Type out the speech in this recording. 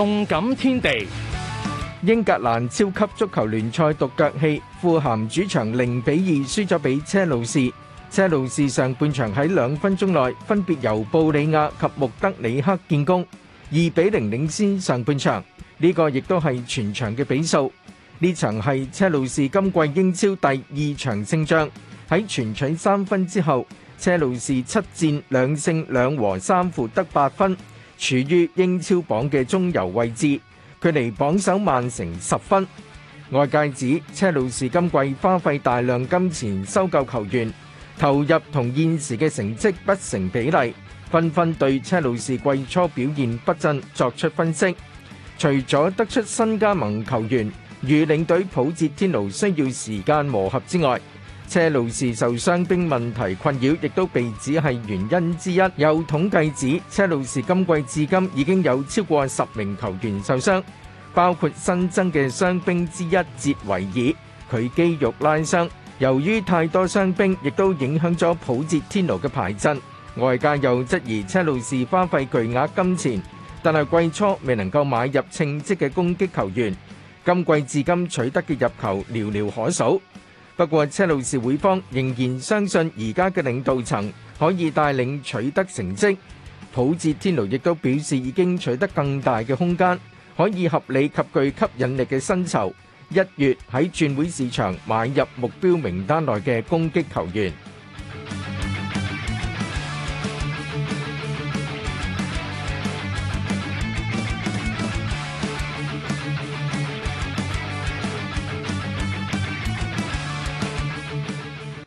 动感天地，英格兰超级足球联赛独脚戏，富咸主场零比二输咗俾车路士。车路士上半场喺两分钟内分别由布里亚及穆德里克建功，二比零领先上半场。呢个亦都系全场嘅比数。呢场系车路士今季英超第二场胜仗。喺全取三分之后，车路士七战两胜两和三负得八分。處於英超榜嘅中游位置，距離榜首曼城十分。外界指車路士今季花費大量金錢收购球員，投入同現時嘅成績不成比例。紛紛對車路士季初表現不振作出分析，除咗得出新加盟球員與領隊普捷天奴需要時間磨合之外。車路士受傷兵問題困擾，亦都被指係原因之一。有統計指車路士今季至今已經有超過十名球員受傷，包括新增嘅傷兵之一哲維爾，佢肌肉拉傷。由於太多傷兵，亦都影響咗普捷天奴嘅排陣。外界又質疑車路士花費巨額金錢，但係季初未能夠買入稱職嘅攻擊球員，今季至今取得嘅入球寥寥可數。不過，車路士會方仍然相信而家嘅領導層可以帶領取得成績。普捷天奴亦都表示已經取得更大嘅空間，可以合理及具吸引力嘅薪酬。一月喺轉會市場買入目標名單內嘅攻擊球員。